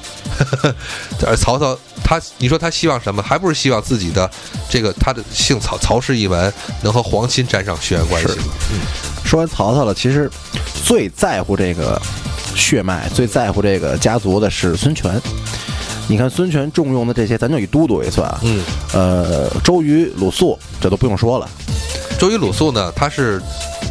而 曹操。他，你说他希望什么？还不是希望自己的这个他的姓曹曹氏一门能和皇亲沾上血缘关系吗？嗯，说完曹操了，其实最在乎这个血脉、最在乎这个家族的是孙权。你看孙权重用的这些，咱就以都督为算啊。嗯，呃，周瑜、鲁肃这都不用说了。周瑜、鲁肃呢，他是。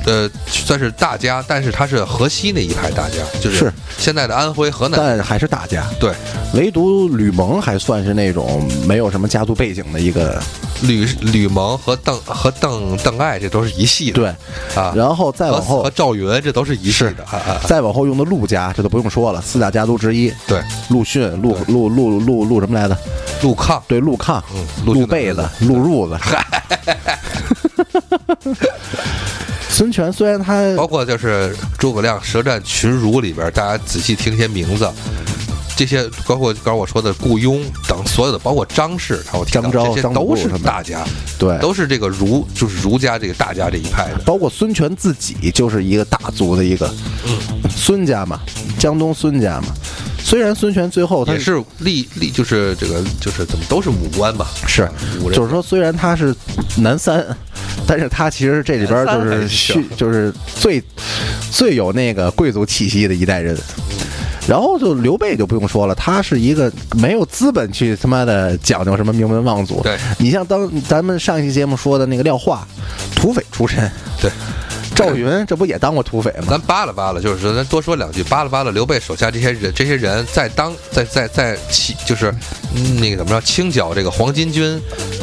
呃，算是大家，但是他是河西那一派大家，就是现在的安徽、河南，但还是大家。对，唯独吕蒙还算是那种没有什么家族背景的一个。吕吕蒙和邓和邓邓艾这都是一系的。对，啊，然后再往后和赵云这都是一系的。再往后用的陆家，这都不用说了，四大家族之一。对，陆逊、陆陆陆陆陆什么来着？陆抗。对，陆抗。嗯，陆被子、陆褥子。孙权虽然他包括就是诸葛亮舌战群儒里边，大家仔细听些名字，这些包括刚我说的顾雍等所有的，包括张氏，然后张昭、这些都是大家，对，都是这个儒，就是儒家这个大家这一派的。包括孙权自己就是一个大族的一个孙家嘛，江东孙家嘛。虽然孙权最后他也是立立，就是这个就是怎么都是武官吧，是，就是说虽然他是男三。但是他其实这里边就是续，就是最最有那个贵族气息的一代人。然后就刘备就不用说了，他是一个没有资本去他妈的讲究什么名门望族。对你像当咱们上一期节目说的那个廖化，土匪出身。对。赵云这不也当过土匪吗？咱扒拉扒拉，就是说咱多说两句，扒拉扒拉刘备手下这些人，这些人在当在在在起，就是那个怎么着清剿这个黄巾军，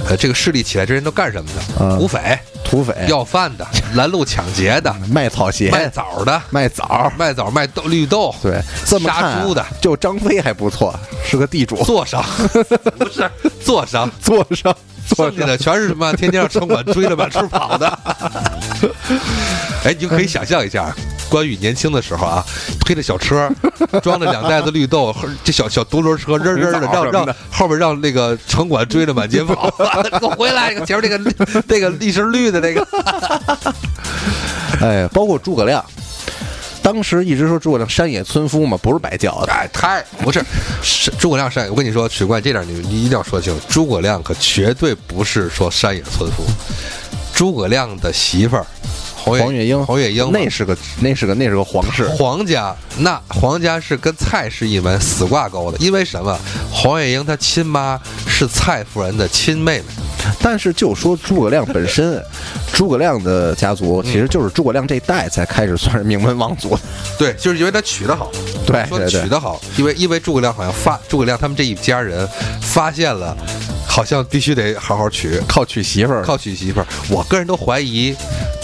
呃，这个势力起来，这人都干什么的？土匪，土匪，要饭的，拦路抢劫的，卖草鞋，卖枣的，卖枣，卖枣，卖豆绿豆，对，这么杀猪的，就张飞还不错，是个地主，坐商，不是坐商，坐商。剩下的全是什么？天天让城管追着满处跑的。哎，你就可以想象一下，关羽年轻的时候啊，推着小车，装着两袋子绿豆，这小小独轮车，扔扔的，让让后边让那个城管追着满街跑。给我回来，前面那个那个一身绿的那个。哎，包括诸葛亮。当时一直说诸葛亮山野村夫嘛，不是白叫的。哎，太不是，是诸葛亮山。我跟你说，许冠这点你你一定要说清楚，诸葛亮可绝对不是说山野村夫。诸葛亮的媳妇儿黄月英，黄月英那是个那是个那是个皇室，皇家那皇家是跟蔡氏一门死挂钩的。因为什么？黄月英她亲妈是蔡夫人的亲妹妹。但是就说诸葛亮本身，诸葛亮的家族其实就是诸葛亮这代才开始算是名门望族。对，就是因为他娶得好。对，说娶得好，因为因为诸葛亮好像发诸葛亮他们这一家人发现了，好像必须得好好娶，靠娶媳妇儿，靠娶媳妇儿。我个人都怀疑，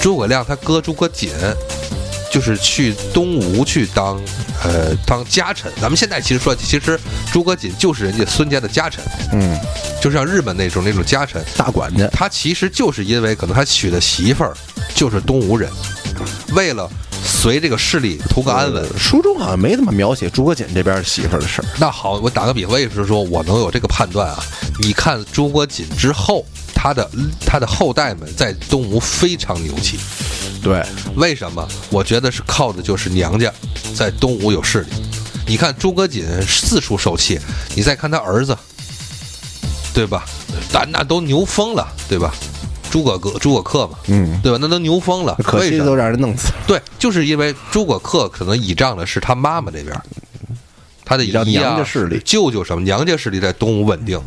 诸葛亮他哥诸葛瑾。就是去东吴去当，呃，当家臣。咱们现在其实说，其实诸葛瑾就是人家孙家的家臣，嗯，就像日本那种那种家臣大管家。他其实就是因为可能他娶的媳妇儿就是东吴人，为了随这个势力图个安稳。书中好像没怎么描写诸葛瑾这边媳妇儿的事儿。那好，我打个比方，为什么说我能有这个判断啊？你看诸葛瑾之后，他的他的后代们在东吴非常牛气。对，为什么？我觉得是靠的就是娘家在东吴有势力。你看诸葛瑾四处受气，你再看他儿子，对吧？那那都牛疯了，对吧？诸葛哥诸葛恪嘛，嗯，对吧？那都牛疯了，可惜都？让人弄死了。对，就是因为诸葛恪可能倚仗的是他妈妈那边，他的娘家势力舅舅什么娘家势力在东吴稳定，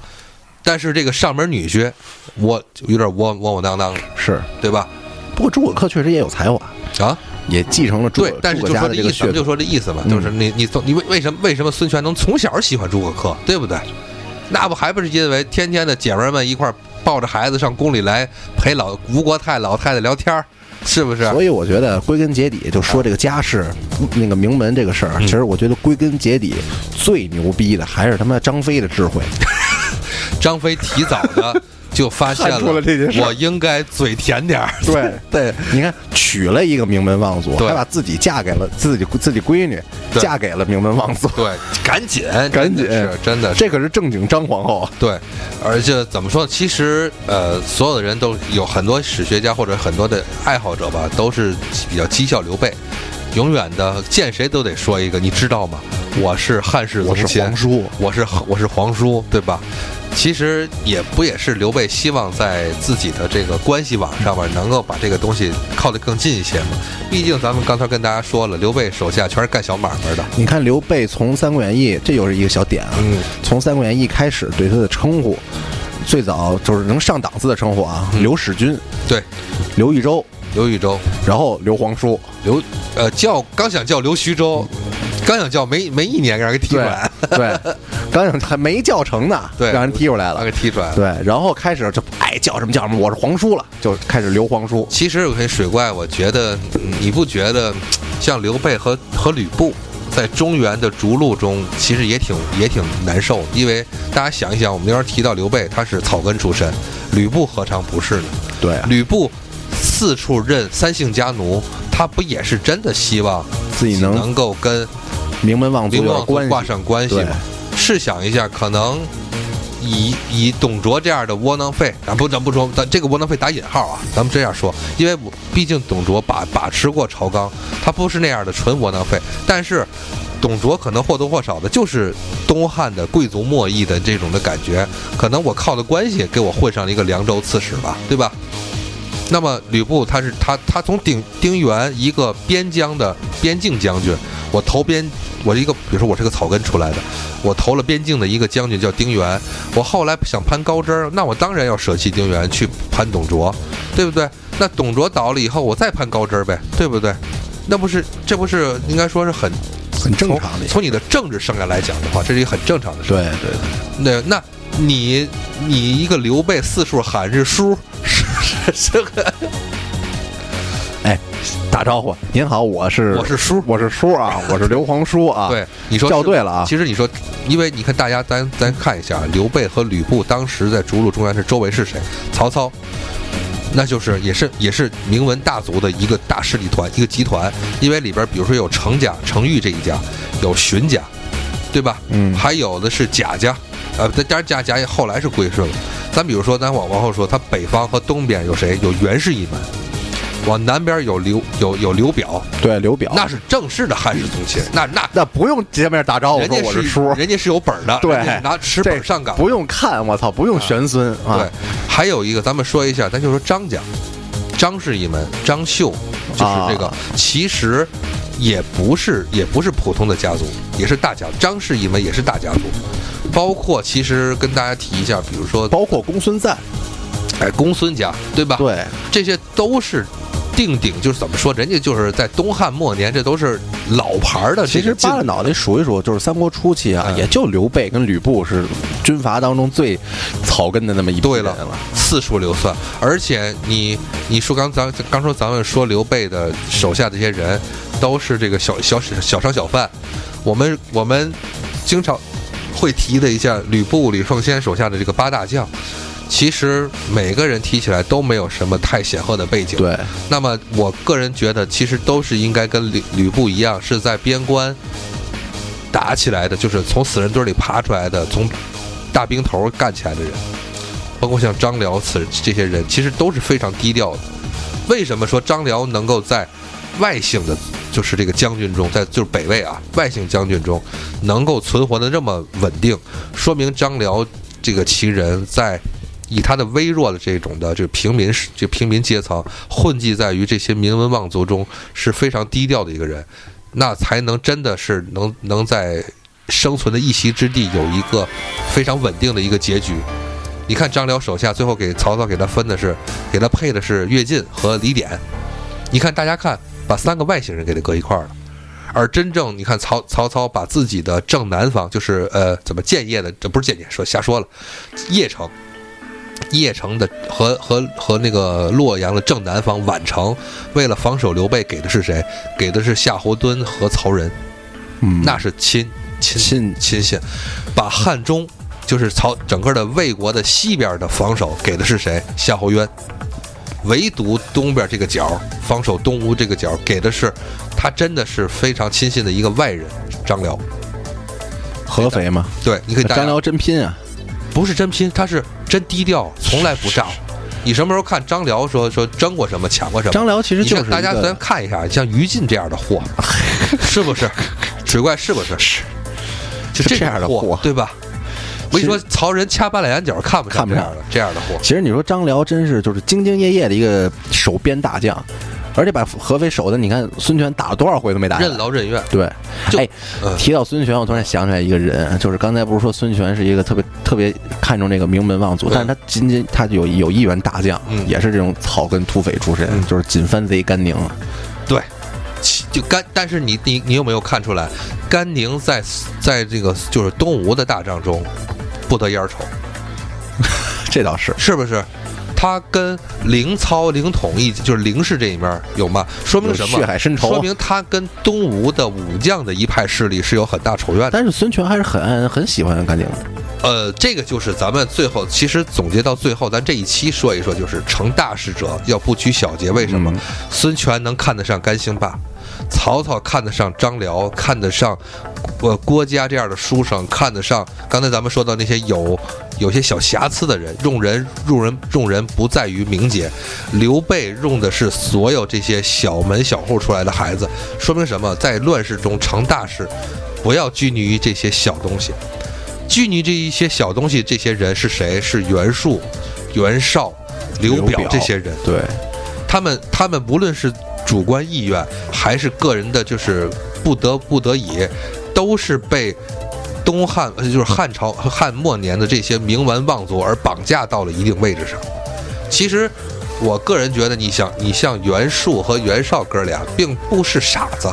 但是这个上门女婿，我有点窝窝窝囊囊的，是，对吧？不过诸葛恪确实也有才华，啊，也继承了诸葛对，但是就说这意思，就。说这意思嘛，嗯就是你你从你为为什么为什么孙权能从小喜欢诸葛恪，对不对？那不还不是因为天天的姐妹们一块儿抱着孩子上宫里来陪老吴国太老太太聊天儿，是不是？所以我觉得归根结底，就说这个家世，那个名门这个事儿，嗯其实我觉得归根结底最牛逼的还是他妈张飞的智慧。张飞提早的就发现了这件事我应该嘴甜点儿。对。对，你看娶了一个名门望族，对。还把自己嫁给了自己自己闺女，对。嫁给了名门望族，对，赶紧，赶紧。真的是真的是。这可是正经张皇后。对，而且怎么说？其实呃，所有的人都有很多史学家或者很多的爱好者吧，都是比较讥笑刘备。永远的见谁都得说一个，你知道吗？我是汉室我是，皇叔，我是我是皇叔，对吧？其实也不也是刘备希望在自己的这个关系网上面能够把这个东西靠得更近一些嘛。毕竟咱们刚才跟大家说了，刘备手下全是干小买卖的。你看刘备从《三国演义》，这又是一个小点啊。嗯，从《三国演义》开始对他的称呼，最早就是能上档次的称呼啊，嗯刘使君、对，刘豫州，刘禹州，然后刘皇叔，刘呃叫刚想叫刘徐州，刚想叫没没一年让人给踢出来，对，刚想还没叫成呢，对让人踢出来了把给。踢出来了。对，然后开始就爱叫什么叫什么，我是皇叔了，就开始刘皇叔。其实我跟水怪，我觉得嗯你不觉得像刘备和和吕布在中原的逐鹿中，其实也挺也挺难受的，因为大家想一想，我们那边提到刘备，他是草根出身，吕布何尝不是呢？对啊，吕布四处任三姓家奴，他不也是真的希望自己能能够跟名门望族。挂上关系吗？试想一下，可能以以董卓这样的窝囊废啊，不，咱不说，咱这个窝囊废打引号啊，咱们这样说，因为我毕竟董卓把把持过朝纲，他不是那样的纯窝囊废，但是。董卓可能或多或少的就是东汉的贵族末裔的这种的感觉，可能我靠的关系给我混上了一个凉州刺史吧，对吧？那么吕布他是他他从丁丁原一个边疆的边境将军，我投边我一个比如说我是个草根出来的，我投了边境的一个将军叫丁原，我后来想攀高枝儿，那我当然要舍弃丁原去攀董卓，对不对？那董卓倒了以后，我再攀高枝儿呗，对不对？那不是这不是应该说是很很正常的从从你的政治生涯来讲的话，这是一个很正常的事。对对对，那那你你一个刘备四处喊是叔，是是是个哎，打招呼，您好，我是我是叔我是叔啊，我是刘皇叔啊。，对，你说叫对了啊。其实你说，因为你看大家咱咱看一下，刘备和吕布当时在逐鹿中原是周围是谁？曹操，那就是也是也是名门大族的一个大势力团，一个集团。因为里边比如说有程家、程昱这一家，有荀家，对吧？嗯还有的是贾家，呃，再加上贾家也后来是归顺了。咱比如说，咱往往后说，他北方和东边有谁？有袁氏一门。往南边有刘有有刘表，对刘表，那是正式的汉室宗亲，那那那不用见面打招呼人家是叔，人家是有本的，对拿持本上岗。不用看，我操，不用玄孙啊。对，还有一个，咱们说一下，咱就说张家，张氏一门，张绣，就是这个，啊其实也不是也不是普通的家族，也是大家。张氏一门也是大家族，包括其实跟大家提一下，比如说，包括公孙瓒，哎，公孙家，对吧？，对，这些都是。定鼎就是怎么说，人家就是在东汉末年，这都是老牌儿的其实。扒拉脑袋数一数，就是三国初期啊，嗯也就刘备跟吕布是军阀当中最草根的那么一批对了人了。四处流窜，而且你你说刚咱刚说咱们说刘备的手下这些人都是这个小小小商小贩，我们我们经常会提的一下吕布吕奉先手下的这个八大将，其实每个人提起来都没有什么太显赫的背景。对，那么我个人觉得，其实都是应该跟吕吕布一样，是在边关打起来的，就是从死人堆里爬出来的，从大兵头干起来的人，包括像张辽此这些人，其实都是非常低调的。为什么说张辽能够在外姓的，就是这个将军中，在就是北魏啊外姓将军中，能够存活的这么稳定，说明张辽这个其人在以他的微弱的这种的这平民这平民阶层混迹在于这些名门望族中是非常低调的一个人，那才能真的是能能在生存的一席之地有一个非常稳定的一个结局。你看张辽手下最后给曹操给他分的是，给他配的是乐进和李典。你看大家看，把三个外星人给他搁一块儿了。而真正你看曹曹操把自己的正南方，就是呃怎么建业的，这不是建业，说瞎说了，邺城，邺城的和和和那个洛阳的正南方宛城，为了防守刘备，给的是谁？给的是夏侯惇和曹仁，嗯，那是亲亲亲亲信。把汉中，就是曹整个的魏国的西边的防守，给的是谁？夏侯渊。唯独东边这个角，防守东吴这个角，给的是他真的是非常亲信的一个外人张辽。合肥嘛，对，你可以大张辽真拼啊，不是真拼，他是真低调，从来不仗。你什么时候看张辽说说争过什么，抢过什么？张辽其实就是大家咱看一下，像于禁这样的货，是不是？水怪是不是？是，就这样的货，对吧？我跟你说，曹仁掐八两眼角看不看不上这样的这样的货。其实你说张辽真是就是兢兢业业的一个守边大将，而且把合肥守的，你看孙权打了多少回都没打下任劳任怨，对，就提到孙权，我突然想起来一个人，就是刚才不是说孙权是一个特别特别看重这个名门望族，嗯但是他仅仅他有有一员大将，嗯。也是这种草根土匪出身，嗯。就是锦藩贼甘宁。对，其就甘，但是你你你有没有看出来，甘宁在在这个就是东吴的大仗中不得烟儿抽，这倒是，是不是？他跟凌操、凌统一就是凌氏这一面有吗？说明什么？血海深仇啊说明他跟东吴的武将的一派势力是有很大仇怨的。但是孙权还是很很喜欢甘宁的。呃，这个就是咱们最后其实总结到最后，咱这一期说一说，就是成大事者要不拘小节。为什么？嗯孙权能看得上甘兴霸，曹操看得上张辽，看得上呃郭嘉这样的书生，看得上刚才咱们说到那些有有些小瑕疵的人，用人用人用人不在于名节。刘备用的是所有这些小门小户出来的孩子，说明什么？在乱世中成大事，不要拘泥于这些小东西。拘泥这一些小东西，这些人是谁？是袁术、袁绍、刘表表这些人。对，他们他们无论是主观意愿还是个人的，就是不得不得已，都是被东汉呃就是汉朝汉末年的这些名门望族而绑架到了一定位置上。其实，我个人觉得，你像你像袁术和袁绍哥俩，并不是傻子，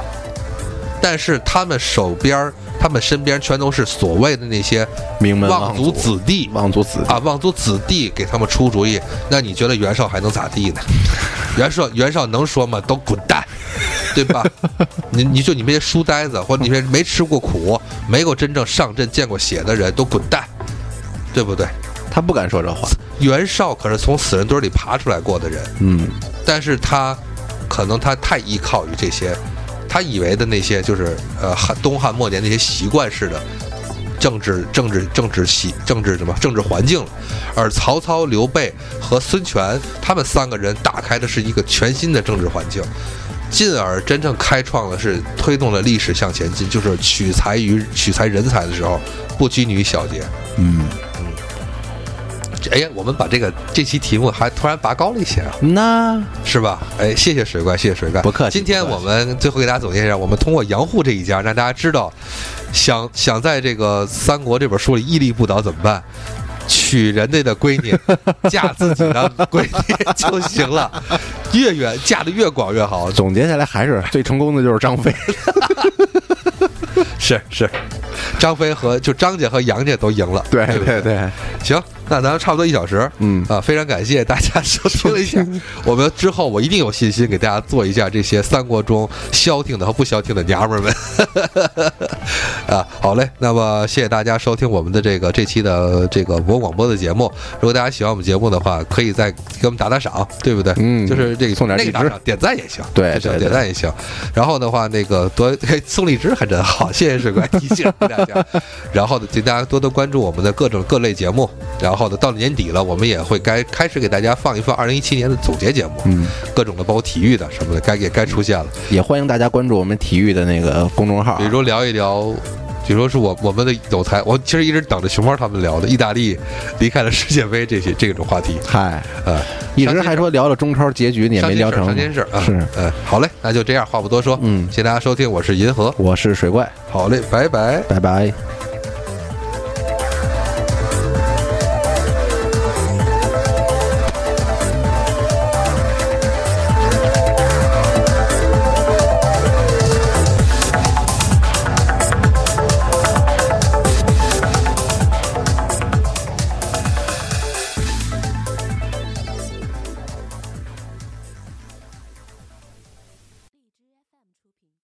但是他们手边儿他们身边全都是所谓的那些名门望族子弟。望族子弟啊，望族子弟给他们出主意，那你觉得袁绍还能咋地呢？袁绍袁绍能说吗？都滚蛋，对吧？你你就你们这些书呆子，或者你们没吃过苦、没有真正上阵见过血的人，都滚蛋，对不对？他不敢说这话。袁绍可是从死人堆里爬出来过的人，嗯，但是他可能他太依靠于这些，他以为的那些就是呃汉东汉末年那些习惯式的政治政治政治习政治什么政治环境了，而曹操、刘备和孙权他们三个人打开的是一个全新的政治环境。进而真正开创的是推动了历史向前进，就是取材于取材人才的时候，不拘泥于小节。嗯嗯，哎呀，我们把这个这期题目还突然拔高了一些啊！那是吧？哎，谢谢水怪，谢谢水怪，不客气今天我们最后给大家总结一下，我们通过杨户这一家，让大家知道，想想在这个《三国》这本书里屹立不倒怎么办？娶人家的闺女，嫁自己的闺女就行了，越远嫁的越广越好。总结下来还是最成功的就是张飞。是是，张飞和就张家和杨家都赢了。对对对，行，那咱们差不多一小时。嗯啊，非常感谢大家收听了一下。我们之后我一定有信心给大家做一下这些三国中消停的和不消停的娘们儿们。啊，好嘞，那么谢谢大家收听我们的这个这期的这个博广播的节目。如果大家喜欢我们节目的话，可以再给我们打打赏，对不对？嗯就是这个送点荔枝点赞也行，对对对点赞也行。然后的话，那个多嘿送荔枝还真好，谢谢水怪提醒大家。然后呢，请大家多多关注我们的各种各类节目。然后呢，到了年底了，我们也会该开始给大家放一放二零一七年的总结节目，嗯，各种的包括体育的什么的，该也该出现了。也欢迎大家关注我们体育的那个公众号比，如聊一聊，比如说是我我们的有才，我其实一直等着熊猫他们聊的意大利离开了世界杯这些这种话题，嗨，呃，一直还说聊了中超结局，你也没聊成。上件事啊，是，呃，好嘞，那就这样，话不多说，嗯，谢谢大家收听，我是银河，我是水怪，好嘞，拜拜，拜拜。